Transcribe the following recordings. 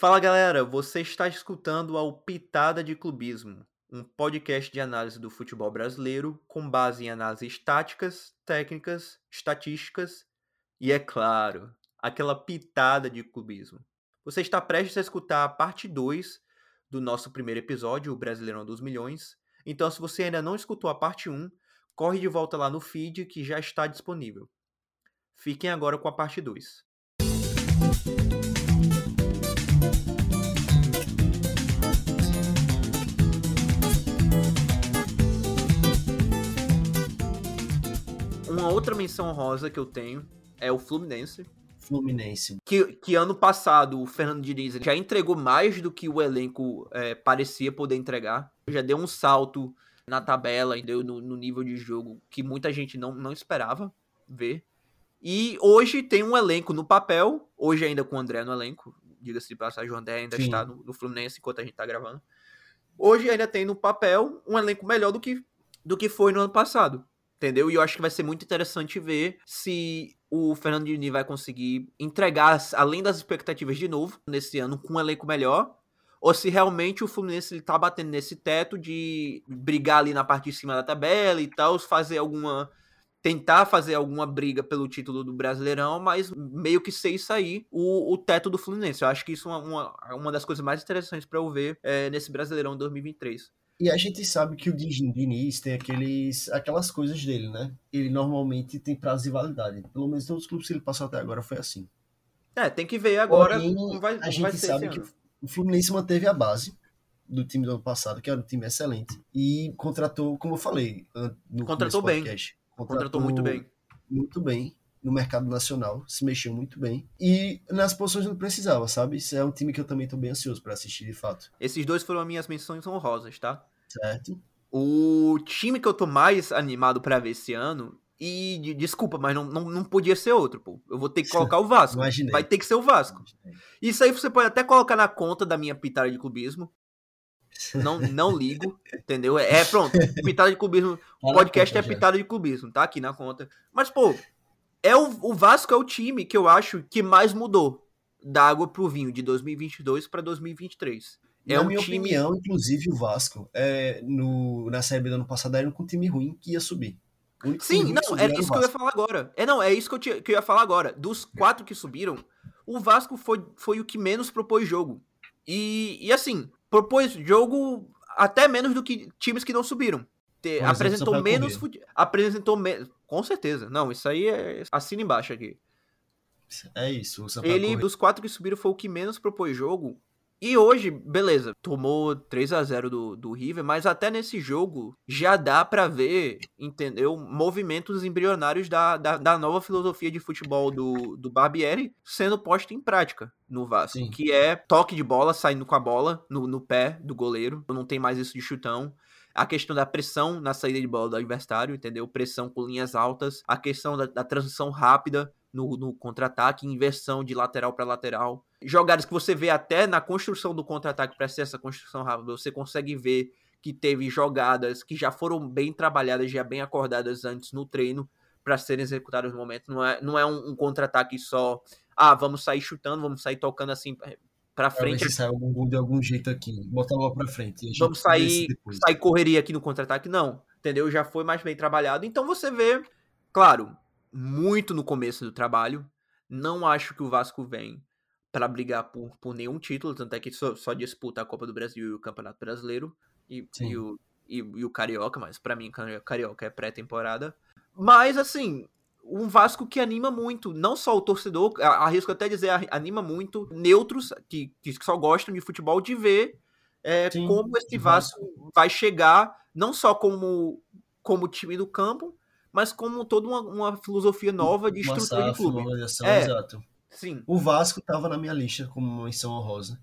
Fala galera, você está escutando ao Pitada de Clubismo, um podcast de análise do futebol brasileiro com base em análises táticas, técnicas, estatísticas e, é claro, aquela pitada de clubismo. Você está prestes a escutar a parte 2 do nosso primeiro episódio, o Brasileirão dos Milhões. Então, se você ainda não escutou a parte 1, corre de volta lá no feed que já está disponível. Fiquem agora com a parte 2. Outra menção rosa que eu tenho é o Fluminense. Fluminense. Que, que ano passado o Fernando Diniz já entregou mais do que o elenco é, parecia poder entregar. Já deu um salto na tabela, deu no, no, nível de jogo que muita gente não, não esperava ver. E hoje tem um elenco no papel, hoje ainda com o André no elenco, diga-se de passagem, o André ainda Sim. está no, no, Fluminense enquanto a gente está gravando. Hoje ainda tem no papel um elenco melhor do que, do que foi no ano passado entendeu? E eu acho que vai ser muito interessante ver se o Fernando Diniz vai conseguir entregar além das expectativas de novo nesse ano com um elenco melhor ou se realmente o Fluminense ele tá batendo nesse teto de brigar ali na parte de cima da tabela e tal, fazer alguma tentar fazer alguma briga pelo título do Brasileirão, mas meio que isso aí o, o teto do Fluminense. Eu acho que isso é uma, uma das coisas mais interessantes para eu ver é, nesse Brasileirão 2023. E a gente sabe que o Diniz tem aqueles, aquelas coisas dele, né? Ele normalmente tem prazo de validade. Pelo menos todos os clubes que ele passou até agora foi assim. É, tem que ver agora Porém, como vai, como a gente sabe que o Fluminense manteve a base do time do ano passado, que era um time excelente, e contratou, como eu falei, no contratou bem. Podcast, contratou, contratou muito bem. Muito bem no mercado nacional, se mexeu muito bem. E nas posições não precisava, sabe? Isso é um time que eu também tô bem ansioso para assistir, de fato. Esses dois foram as minhas menções honrosas, tá? Certo. O time que eu tô mais animado para ver esse ano, e de, desculpa, mas não, não, não podia ser outro, pô. Eu vou ter que colocar o Vasco. Imaginei. Vai ter que ser o Vasco. Imaginei. Isso aí você pode até colocar na conta da minha pitada de clubismo. Não, não ligo, entendeu? É, é pronto, pitada de clubismo. O podcast é pitada de clubismo, tá aqui na conta. Mas, pô, é o, o Vasco é o time que eu acho que mais mudou da água pro vinho de 2022 para 2023. É Na um minha time... opinião, inclusive o Vasco é, no, na Série B do ano passado era com um time ruim que ia subir. Sim, não, era isso que eu ia falar agora. É, não, é isso que eu, te, que eu ia falar agora. Dos quatro que subiram, o Vasco foi, foi o que menos propôs jogo. E, e assim, propôs jogo até menos do que times que não subiram. Te, apresentou menos. Apresentou menos. Com certeza. Não, isso aí é. Assina embaixo aqui. É isso. Ele, dos quatro que subiram, foi o que menos propôs jogo. E hoje, beleza, tomou 3 a 0 do, do River, mas até nesse jogo já dá para ver, entendeu? Movimentos embrionários da, da, da, nova filosofia de futebol do, do Barbieri sendo posta em prática no Vasco. Sim. Que é toque de bola, saindo com a bola no, no pé do goleiro. Não tem mais isso de chutão a questão da pressão na saída de bola do adversário, entendeu? Pressão com linhas altas, a questão da, da transição rápida no, no contra-ataque, inversão de lateral para lateral. Jogadas que você vê até na construção do contra-ataque para ser essa construção rápida, você consegue ver que teve jogadas que já foram bem trabalhadas, já bem acordadas antes no treino para serem executadas no momento. Não é, não é um, um contra-ataque só, ah, vamos sair chutando, vamos sair tocando assim pra frente. Se sai algum gol de algum jeito aqui, botar logo pra frente. Vamos sair, sair correria aqui no contra-ataque? Não, entendeu? Já foi mais bem trabalhado. Então você vê, claro, muito no começo do trabalho. Não acho que o Vasco vem para brigar por, por nenhum título, tanto é que só, só disputa a Copa do Brasil e o Campeonato Brasileiro e, e o, e, e, o Carioca, mas para mim Carioca é pré-temporada. Mas assim, um Vasco que anima muito, não só o torcedor, arrisco até dizer, anima muito neutros que, que só gostam de futebol de ver é, Sim, como esse Vasco vai chegar, não só como, como time do campo, mas como toda uma, uma filosofia nova de uma estrutura de clube. É, exato. Sim. O Vasco estava na minha lista como uma menção honrosa.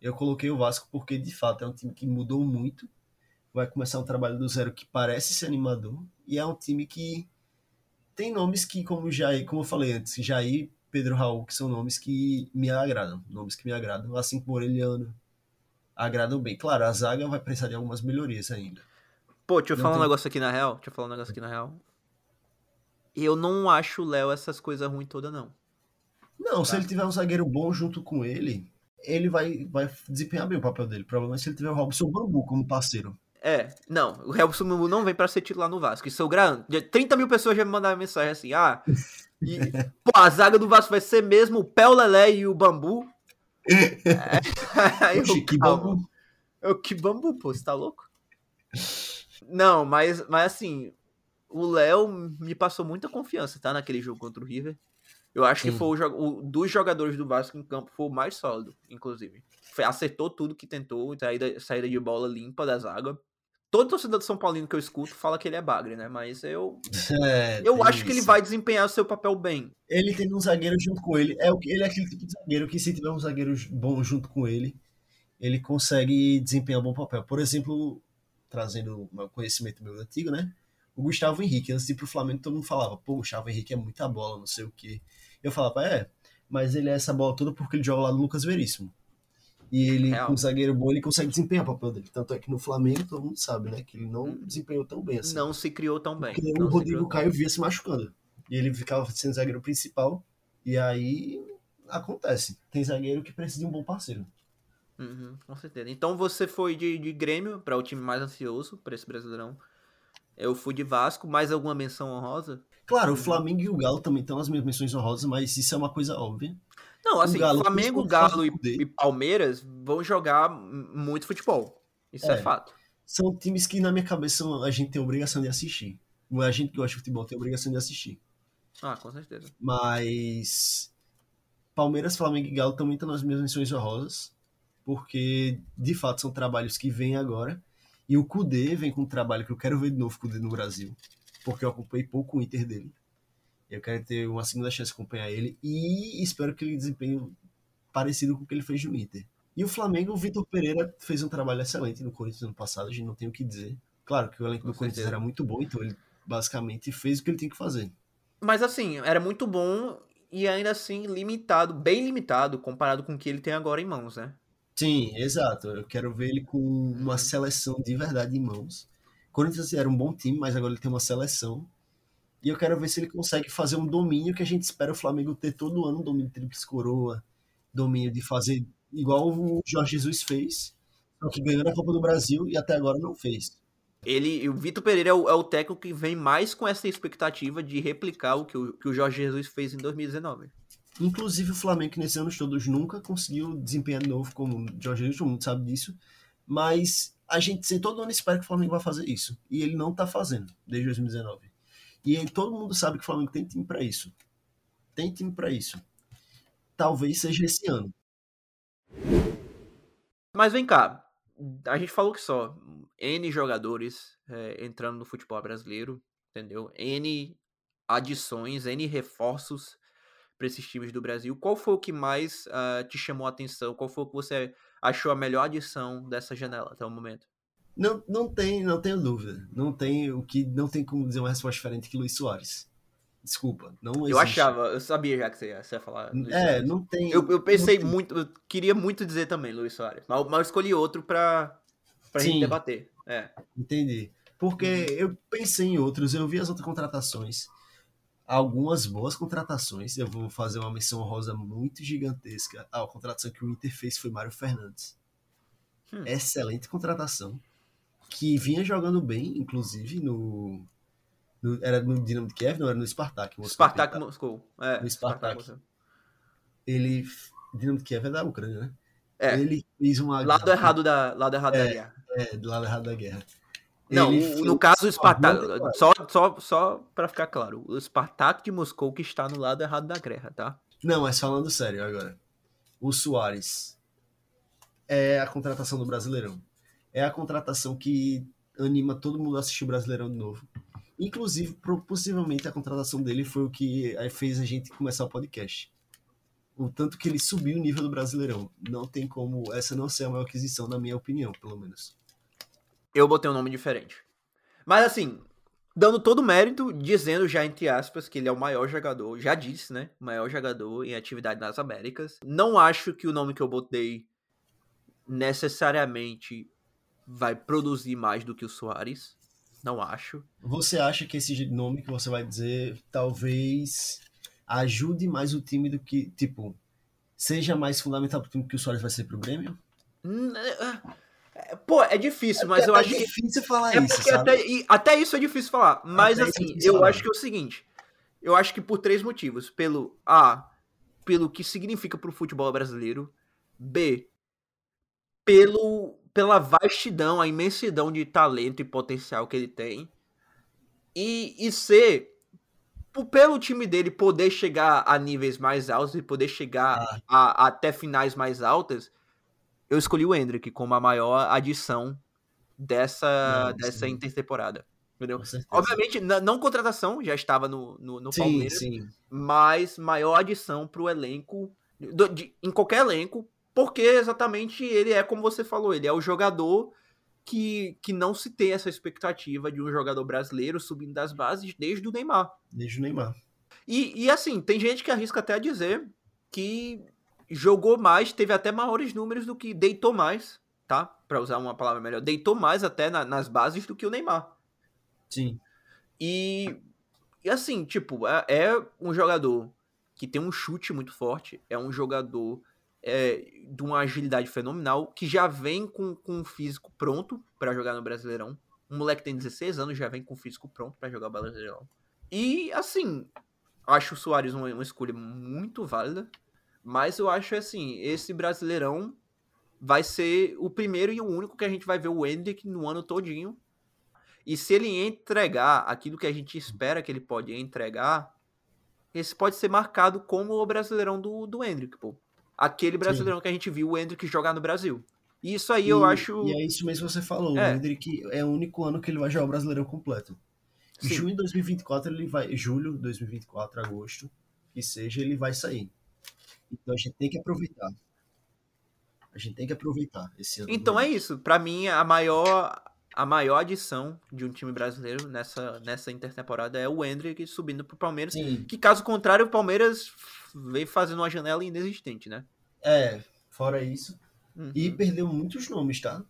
Eu coloquei o Vasco porque, de fato, é um time que mudou muito. Vai começar um trabalho do zero que parece ser animador. E é um time que tem nomes que, como Jair, como eu falei antes, Jair, Pedro Raul, que são nomes que me agradam. Nomes que me agradam. Assim como Aureliano. Agradam bem. Claro, a zaga vai precisar de algumas melhorias ainda. Pô, deixa eu não falar tem... um negócio aqui na real. Deixa eu falar um negócio aqui na real. Eu não acho o Léo essas coisas ruins todas, não. Não, tá. se ele tiver um zagueiro bom junto com ele, ele vai, vai desempenhar bem o papel dele. O problema é se ele tiver o Robson Bambu como parceiro. É, não, o Robson Bambu não vem para ser titular no Vasco. Isso eu garanto. 30 mil pessoas já me mandaram mensagem assim: ah, e, pô, a zaga do Vasco vai ser mesmo o Pé, o Lelé e o Bambu. é, Oxi, eu, que calma. bambu. Eu, que bambu, pô, você tá louco? Não, mas, mas assim, o Léo me passou muita confiança, tá? Naquele jogo contra o River. Eu acho que Sim. foi o, o dos jogadores do Vasco em campo foi o mais sólido, inclusive. Foi- acertou tudo que tentou, saída, saída de bola limpa da zaga. Todo torcedor de São Paulino que eu escuto fala que ele é bagre, né? Mas eu, É, eu acho que ele isso. vai desempenhar o seu papel bem. Ele tem um zagueiro junto com ele. É, o que- ele é aquele tipo de zagueiro que, se tiver um zagueiro bom junto com ele, ele consegue desempenhar um bom papel. Por exemplo, trazendo um conhecimento meu antigo, né? O Gustavo Henrique, antes de ir pro Flamengo, todo mundo falava, pô, o Gustavo Henrique é muita bola, não sei o quê. Eu falava, é, mas ele é essa bola toda porque ele joga lá no Lucas Veríssimo. E ele, Real. com um zagueiro bom, ele consegue desempenhar o papel dele. Tanto é que no Flamengo, todo mundo sabe, né? Que ele não Hum. desempenhou tão bem assim. Não se criou tão bem. Porque não o Rodrigo Caio via se machucando. E ele ficava sendo zagueiro principal. E aí acontece. Tem zagueiro que precisa de um bom parceiro. Uhum, com certeza. Então você foi de, de Grêmio para o time mais ansioso para esse Brasileirão. Eu fui de Vasco, mais alguma menção honrosa? Claro, o. Flamengo e o Galo também estão nas minhas menções honrosas, mas isso é uma coisa óbvia. Não, assim, Galo, Flamengo, Galo e, e Palmeiras vão jogar muito futebol. Isso é, É. fato. São times que, na minha cabeça, a gente tem obrigação de assistir. A gente que gosta de futebol tem obrigação de assistir. Ah, com certeza. Mas Palmeiras, Flamengo e Galo também estão nas minhas menções honrosas, porque de fato são trabalhos que vêm agora. E o Kudê vem com um trabalho que eu quero ver de novo Kudê no Brasil, porque eu acompanhei pouco o Inter dele. Eu quero ter uma segunda chance de acompanhar ele e espero que ele desempenhe parecido com o que ele fez no Inter. E o Flamengo, o Vitor Pereira fez um trabalho excelente no Corinthians ano passado, a gente não tem o que dizer. Claro que o elenco do Corinthians era muito bom, então ele basicamente fez o que ele tem que fazer. Mas assim, era muito bom e ainda assim limitado, bem limitado comparado com o que ele tem agora em mãos, né? Sim, exato. Eu quero ver ele com uma Uhum. seleção de verdade em mãos. Corinthians era um bom time, mas agora ele tem uma seleção. E eu quero ver se ele consegue fazer um domínio que a gente espera o Flamengo ter todo ano, um domínio de tríplice coroa, domínio de fazer igual o Jorge Jesus fez, só que ganhou na Copa do Brasil e até agora não fez. Ele, o Vitor Pereira é o, é o técnico que vem mais com essa expectativa de replicar o que o, que o Jorge Jesus fez em 2019. Inclusive o Flamengo, nesses anos todos nunca conseguiu desempenhar de novo como o Jorge Jesus, todo mundo sabe disso. Mas a gente sem todo ano espera que o Flamengo vai fazer isso. E ele não tá fazendo desde 2019. E aí todo mundo sabe que o Flamengo tem time para isso. Tem time para isso. Talvez seja esse ano. Mas vem cá, a gente falou que só N jogadores é, entrando no futebol brasileiro, entendeu? N adições, N reforços para esses times do Brasil. Qual foi o que mais ah, te chamou a atenção? Qual foi o que você achou a melhor adição dessa janela até o momento? Não, não tem, não tenho dúvida. Não tem o que não tem como dizer uma resposta diferente que Luiz Soares. Desculpa, não existe. Eu achava, eu sabia já que você ia, você ia falar. Luiz É, Soares. não tem. Eu, eu pensei muito, eu queria muito dizer também Luiz Soares, mas, mas eu escolhi outro pra, pra gente debater. É. Entendi. Porque eu pensei em outros, eu vi as outras contratações. Algumas boas contratações. Eu vou fazer uma menção rosa muito gigantesca. Ah, a contratação que o Inter fez foi Mário Fernandes. Hum. Excelente contratação. Que vinha jogando bem, inclusive, no. no- era no Dinamo de Kiev, não era no Spartak. Moscou, Spartak ele Moscou. É, No Spartak. Tá- Ele. Dinamo de Kiev é da Ucrânia, né? É, Ele fez uma. lado errado da, lado errado da guerra. É, do lado errado da guerra. Não, o- no caso o temporada. só, só, só pra ficar claro, o Spartak de Moscou que está no lado errado da guerra, tá? Não, mas falando sério agora. O Soares é a contratação do Brasileirão. É a contratação que anima todo mundo a assistir o Brasileirão de novo. Inclusive, possivelmente a contratação dele foi o que aí fez a gente começar o podcast. O tanto que ele subiu o nível do Brasileirão. Não tem como essa não ser a maior aquisição, na minha opinião, pelo menos. Eu botei um nome diferente. Mas assim, dando todo o mérito, dizendo já entre aspas que ele é o maior jogador, já disse, né? O maior jogador em atividade nas Américas. Não acho que o nome que eu botei necessariamente vai produzir mais do que o Soares. Não acho. Você acha que esse nome que você vai dizer talvez ajude mais o time do que, tipo, seja mais fundamental pro time que o Soares vai ser pro Grêmio? É, é, Pô, é difícil, mas eu é acho que. difícil falar É isso, até, e- até isso é difícil falar. Mas Até é assim, eu falar. acho que é o seguinte. Eu acho que por três motivos. Pelo A, pelo que significa pro futebol brasileiro. B, pelo, pela vastidão, a imensidão de talento e potencial que ele tem. E, e C, pelo time dele poder chegar a níveis mais altos e poder chegar Ah. a- até finais mais altas, eu escolhi o Hendrick como a maior adição dessa, Não, dessa sim. intertemporada. Entendeu? Obviamente, não contratação, já estava no, no, no sim, Palmeiras, sim. mas maior adição pro elenco, do- de- em qualquer elenco, porque exatamente ele é como você falou, ele é o jogador que, que não se tem essa expectativa de um jogador brasileiro subindo das bases desde o Neymar. Desde o Neymar. E, e assim, tem gente que arrisca até dizer que jogou mais, teve até maiores números do que deitou mais, tá? Pra usar uma palavra melhor, deitou mais até na- nas bases do que o Neymar. Sim. E, e assim, tipo, é, é um jogador que tem um chute muito forte, é um jogador é, de uma agilidade fenomenal, que já vem com, com um físico pronto pra jogar no Brasileirão. Um moleque tem 16 anos, já vem com o físico pronto pra jogar o Brasileirão. E, assim, acho o Soares uma, uma escolha muito válida, mas eu acho, assim, esse Brasileirão vai ser o primeiro e o único que a gente vai ver o Hendrick no ano todinho. E se ele entregar aquilo que a gente espera que ele pode entregar, esse pode ser marcado como o Brasileirão do, do Hendrick, pô. Aquele Brasileirão que a gente viu o Hendrick jogar no Brasil. E isso aí eu E- acho. E é isso mesmo que você falou. É. O Hendrick é o único ano que ele vai jogar o Brasileirão completo. Em Sim. junho de 2024 ele vai. Julho de 2024, agosto, que seja, ele vai sair. Então a gente tem que aproveitar. A gente tem que aproveitar esse ano. Então é isso. Pra mim, a maior, a maior adição de um time brasileiro nessa, nessa intertemporada é o Hendrick subindo pro Palmeiras. Sim, Que caso contrário, o Palmeiras vem fazendo uma janela inexistente, né? é. Fora isso. Uhum. E perdeu muitos nomes, tá?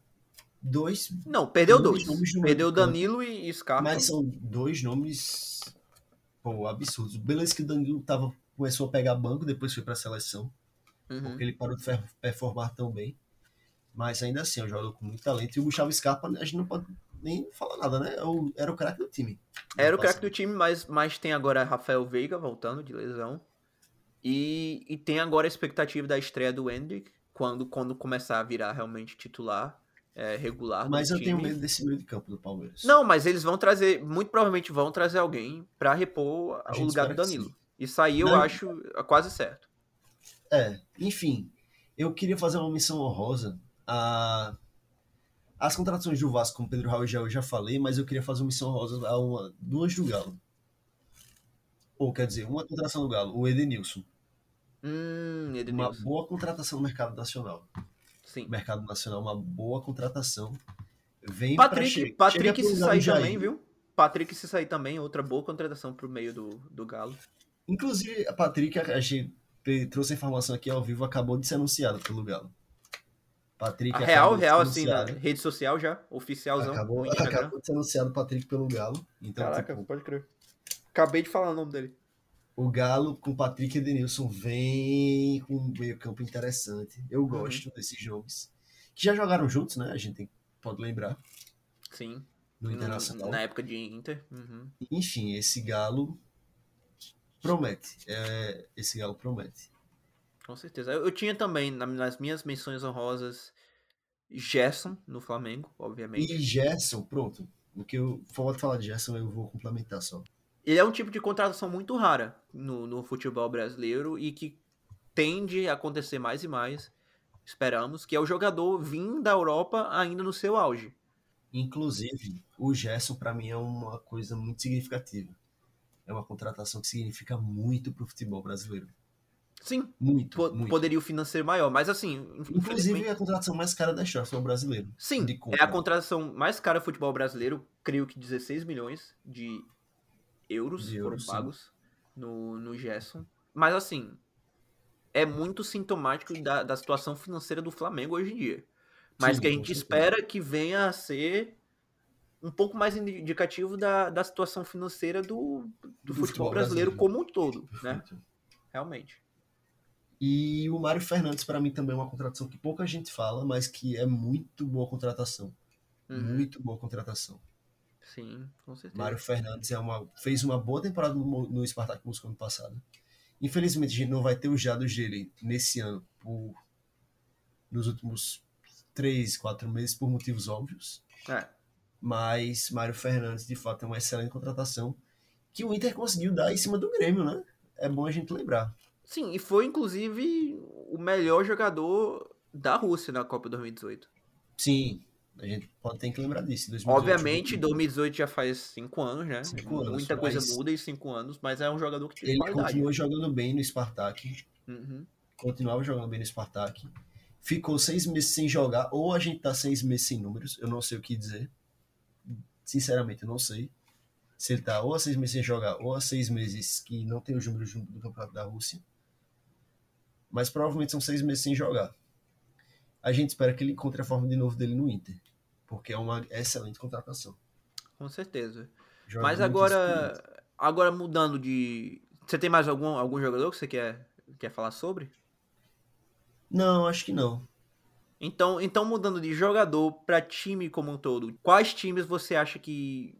Dois. Não, perdeu dois dois. Perdeu. Danilo e Scarpa. Mas são dois nomes. Pô, absurdos. Beleza que o Danilo tava, começou a pegar banco, depois foi pra seleção. Uhum. porque ele parou de performar tão bem. Mas ainda assim, é um jogador com muito talento. E o Gustavo Scarpa, a gente não pode nem falar nada, né? É Era o craque do time. Era o craque do time, mas, mas tem agora Rafael Veiga voltando de lesão. E, e tem agora a expectativa da estreia do Hendrick, quando, quando começar a virar realmente titular, é, regular Mas eu time. tenho medo desse meio de campo do Palmeiras. Não, mas eles vão trazer, muito provavelmente vão trazer alguém pra repor A o lugar do Danilo. Isso aí eu Não. acho quase certo. É, enfim. Eu queria fazer uma missão honrosa a. As contratações do Vasco com o Pedro Raul já, eu já falei, mas eu queria fazer uma missão honrosa a uma, duas do Galo. Ou quer dizer, uma contratação do Galo, o Edenilson. Hum, Uma Edenilson. boa contratação no mercado nacional. Sim. mercado nacional, uma boa contratação. Vem pra Patrick, chega Patrick se sair também, viu? Patrick se sair também, outra boa contratação pro meio do, do Galo. Inclusive, a Patrick, a gente te- trouxe a informação aqui ao vivo, acabou de ser anunciado pelo Galo. Patrick A acabou real, real, assim, na rede social já, oficialzão. Acabou, acabou de ser anunciado o Patrick pelo Galo. Então, Caraca, tipo, pode crer. Acabei de falar o nome dele. o Galo com Patrick e Edenilson vem com um meio campo interessante. Eu Uhum. gosto desses nomes. Que já jogaram juntos, né? A gente pode lembrar. Sim. No- Internacional. na época de Inter. Uhum. Enfim, esse Galo promete. É, esse Galo promete. Com certeza. Eu, eu tinha também, na- nas minhas menções honrosas, Gerson no Flamengo, obviamente. E Gerson, pronto. O que eu for falar de Gerson, eu vou complementar só. Ele é um tipo de contratação muito rara no, no futebol brasileiro e que tende a acontecer mais e mais, esperamos, que é o jogador vindo da Europa ainda no seu auge. Inclusive, o Gerson, pra mim, é uma coisa muito significativa. É uma contratação que significa muito pro futebol brasileiro. Sim, Muito, po- muito. poderio financeiro maior, mas assim, Inclusive, infelizmente... é a contratação mais cara da história do futebol brasileiro. Sim, é a contratação mais cara do futebol brasileiro, creio que 16 milhões de euros De foram euros, sim. pagos no, no Gerson. Mas assim, é muito sintomático da, da situação financeira do Flamengo hoje em dia. Mas Sim, que a gente espera que venha a ser um pouco mais indicativo da, da situação financeira do, do, Do futebol, futebol brasileiro, brasileiro. como um todo, né? Perfeito. Realmente. E o Mário Fernandes, para mim, também é uma contratação que pouca gente fala, mas que é muito boa contratação. Uhum. Muito boa contratação. Sim, com certeza. Mário Fernandes é uma, fez uma boa temporada no, no Spartak Moscou ano passado. Infelizmente, a gente não vai ter os dados dele nesse ano, por, nos últimos três, quatro meses, por motivos óbvios. É. Mas Mário Fernandes, de fato, é uma excelente contratação que o Inter conseguiu dar em cima do Grêmio, né? É bom a gente lembrar. Sim, e foi inclusive o melhor jogador da Rússia na Copa 2018. Sim, a gente pode ter que lembrar disso. 2018, Obviamente, 2018 já faz cinco anos, né? Cinco anos, Muita coisa muda em cinco anos, mas é um jogador que Ele qualidade. continua jogando bem no Spartak. Uhum. Continuava jogando bem no Spartak. Ficou seis meses sem jogar, ou a gente tá seis meses sem números, eu não sei o que dizer. Sinceramente, não sei. Se ele tá ou há seis meses sem jogar, ou há seis meses que não tem os números do Campeonato da Rússia mas provavelmente são seis meses sem jogar. A gente espera que ele encontre a forma de novo dele no Inter, porque é uma excelente contratação. Com certeza. Joga mas agora, agora mudando de. Você tem mais algum, algum jogador que você quer, quer falar sobre? Não, acho que não. Então, então mudando de jogador para time como um todo, quais times você acha que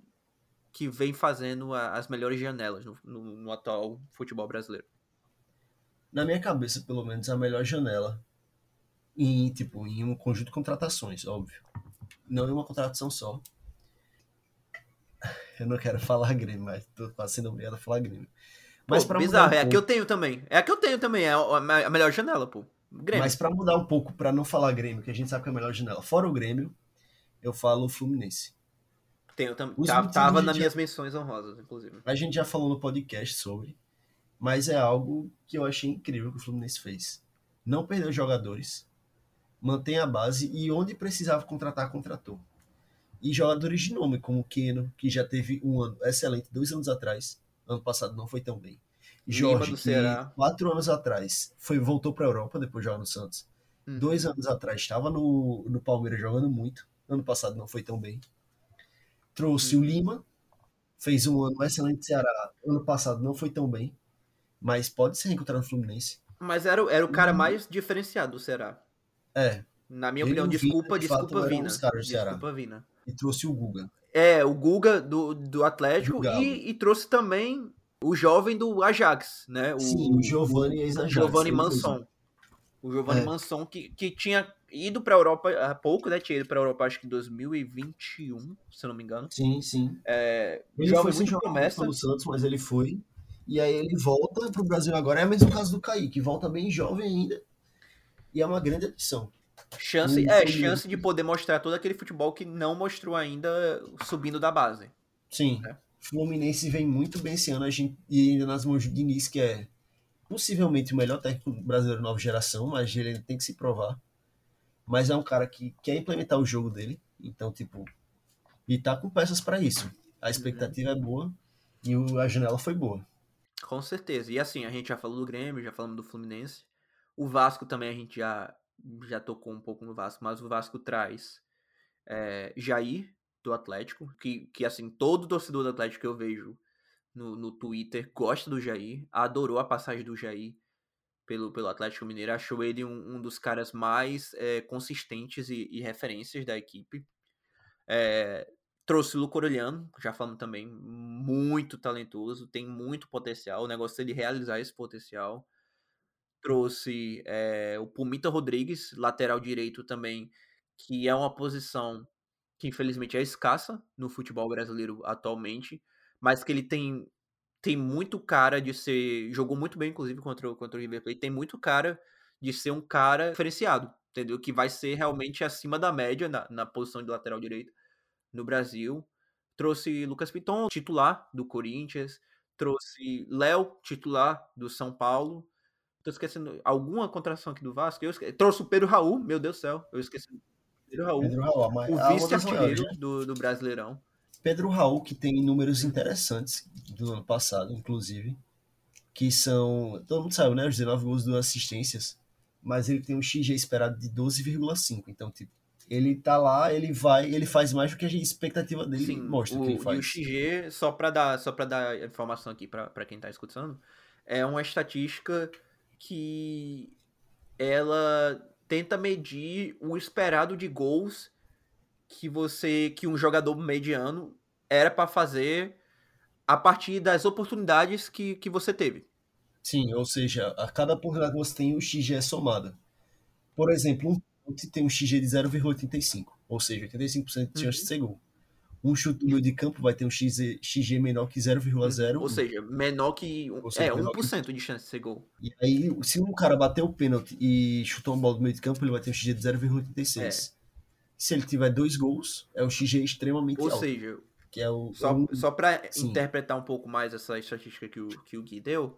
que vem fazendo as melhores janelas no, no, no atual futebol brasileiro? na minha cabeça, pelo menos, a melhor janela em, tipo, em um conjunto de contratações, óbvio. Não em uma contratação só. Eu não quero falar Grêmio, mas tô sendo obrigado a falar Grêmio. Mas pô, bizarro, um é a que eu tenho também. É a que eu tenho também, é a melhor janela, pô. Grêmio. Mas para mudar um pouco, para não falar Grêmio, que a gente sabe que é a melhor janela, fora o Grêmio, eu falo Fluminense. Tenho também. Tá, tava nas minhas menções honrosas, inclusive. A gente já falou no podcast sobre mas é algo que eu achei incrível que o Fluminense fez. Não perdeu jogadores, mantém a base e onde precisava contratar, contratou. E jogadores de nome, como o Keno, que já teve um ano excelente dois anos atrás, ano passado não foi tão bem. Jorge, quatro anos atrás foi, voltou para a Europa depois de jogar no Santos. Hum. Dois anos atrás estava no, no Palmeiras jogando muito. Ano passado não foi tão bem. Trouxe hum. o Lima, fez um ano excelente Ceará. Ano passado não foi tão bem mas pode ser encontrado no Fluminense. Mas era, era o cara uhum. mais diferenciado do Ceará. É. Na minha opinião, desculpa, Vina, de desculpa, fato, Vina. Desculpa, Vina. E trouxe o Guga. É, o Guga do, do Atlético e, e, trouxe também o jovem do Ajax, né? O, Sim, o Giovanni ex-Ajax. Giovanni Manson. O Giovanni é. Manson, que, que tinha ido para a Europa há pouco, né? Tinha ido para a Europa acho que em 2021, se eu não me engano. Sim, sim. É, ele foi sem jogar promessa. no Santos, mas ele foi. E aí ele volta para o Brasil agora. É o mesmo caso do Kaique, volta bem jovem ainda. E é uma grande adição. Chance, é, chance de poder mostrar todo aquele futebol que não mostrou ainda subindo da base. Sim. É. Fluminense vem muito bem esse ano, a gente, e ainda nas mãos de Diniz, que é possivelmente o melhor técnico brasileiro nova geração, mas ele ainda tem que se provar. Mas é um cara que quer implementar o jogo dele, então, tipo, e tá com peças para isso. A expectativa é boa e a janela foi boa. Com certeza. E assim, a gente já falou do Grêmio, já falamos do Fluminense. O Vasco também a gente já, já tocou um pouco no Vasco, mas o Vasco traz é, Jair, do Atlético, que, que assim, todo torcedor do Atlético que eu vejo no, no Twitter gosta do Jair, adorou a passagem do Jair pelo, pelo Atlético Mineiro, achou ele um, um dos caras mais é, consistentes e, e, referências da equipe. É, Trouxe o Luco Orelhano, já falando também, muito talentoso, tem muito potencial, o negócio dele realizar esse potencial. Trouxe é, o Pumita Rodrigues, lateral direito também, que é uma posição que infelizmente é escassa no futebol brasileiro atualmente, mas que ele tem tem muito cara de ser. Jogou muito bem, inclusive, contra, contra o River Plate. Tem muito cara de ser um cara diferenciado, entendeu? Que vai ser realmente acima da média na, na posição de lateral direito no Brasil. Trouxe Lucas Piton, titular do Corinthians. Trouxe Léo, titular do São Paulo. Tô esquecendo alguma contração aqui do Vasco. Eu esque... Trouxe o Pedro Raul, meu Deus do céu. Eu esqueci. Pedro Raul. Pedro Raul o vice-artilheiro né? do, do Brasileirão. Pedro Raul, que tem números interessantes do ano passado, inclusive. Que são. Todo mundo sabe, né? Os 19 gols, duas assistências. Mas ele tem um XG esperado de 12,5. Então, tipo, ele tá lá, ele vai, ele faz mais do que a expectativa dele Sim, mostra o, que ele faz. E o XG, só para dar, só para dar informação aqui para quem tá escutando, é uma estatística que ela tenta medir o esperado de gols que você que um jogador mediano era para fazer a partir das oportunidades que, que você teve. Sim, ou seja, a cada oportunidade que você tem, o XG é somado. Por exemplo, um tem um XG de 0,85, ou seja, 85% de chance uhum. de ser gol. Um chute do meio de campo vai ter um XG, XG menor que 0,0. Ou seja, menor que. Seja, é, menor 1% que... de chance de ser gol. E aí, se um cara bater o pênalti e chutou uma bola do meio de campo, ele vai ter um XG de 0,86. É. Se ele tiver dois gols, é o XG extremamente Ou alto. Ou seja, que é o, só, um... só para interpretar um pouco mais essa estatística que o, que o Gui deu,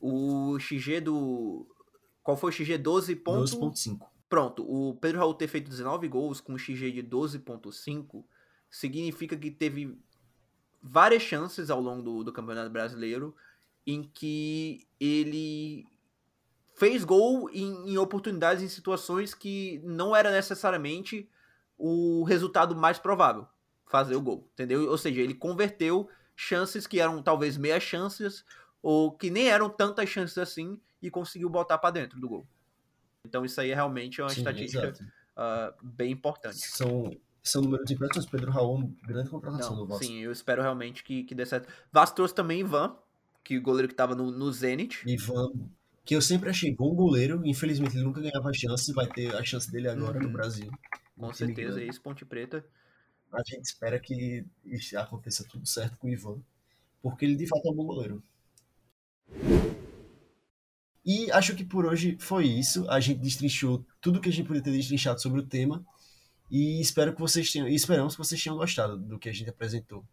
o XG do. Qual foi o XG? 12.5. 12.5. Pronto, o Pedro Raul ter feito 19 gols com um XG de 12.5 significa que teve várias chances ao longo do, do Campeonato Brasileiro em que ele fez gol em, em, oportunidades, em situações que não era necessariamente o resultado mais provável, fazer o gol, entendeu? Ou seja, ele converteu chances que eram talvez meias chances ou que nem eram tantas chances assim e conseguiu botar para dentro do gol. Então isso aí é realmente uma Sim, estatística uh, bem importante. São, são números impressionantes. Pedro Raul, grande contratação Não, do Vasco. Sim, eu espero realmente que, que dê certo. Vasco trouxe também Ivan, que o goleiro que estava no, no Zenit. Ivan, que eu sempre achei bom goleiro. Infelizmente ele nunca ganhava chance. Vai ter a chance dele agora uhum. no Brasil. Com certeza, isso, Ponte Preta. A gente espera que aconteça tudo certo com o Ivan. Porque ele de fato é um bom goleiro. E acho que por hoje foi isso. A gente destrinchou tudo que a gente podia ter destrinchado sobre o tema. E espero que vocês tenham, esperamos que vocês tenham gostado do que a gente apresentou.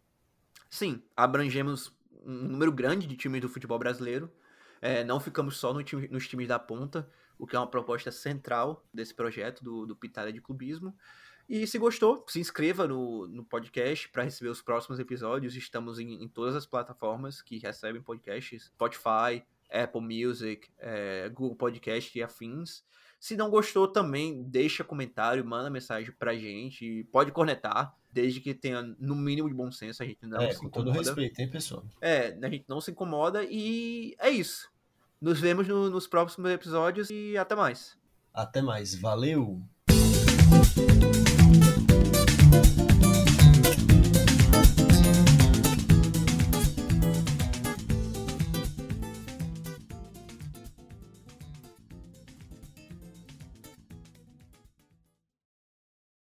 Sim, abrangemos um número grande de times do futebol brasileiro. É, não ficamos só no time, nos times da ponta, o que é uma proposta central desse projeto do, do de Clubismo. E se gostou, se inscreva no, no podcast para receber os próximos episódios. Estamos em, em, todas as plataformas que recebem podcasts: Spotify, Apple Music, é, Google Podcast e afins. Se não gostou também, deixa comentário, manda mensagem pra gente. Pode cornetar, desde que tenha no mínimo de bom senso. A gente não é, se com todo respeito, hein, pessoal? É, a gente não se incomoda e é isso. Nos vemos no, nos próximos episódios e até mais. Até mais. Valeu!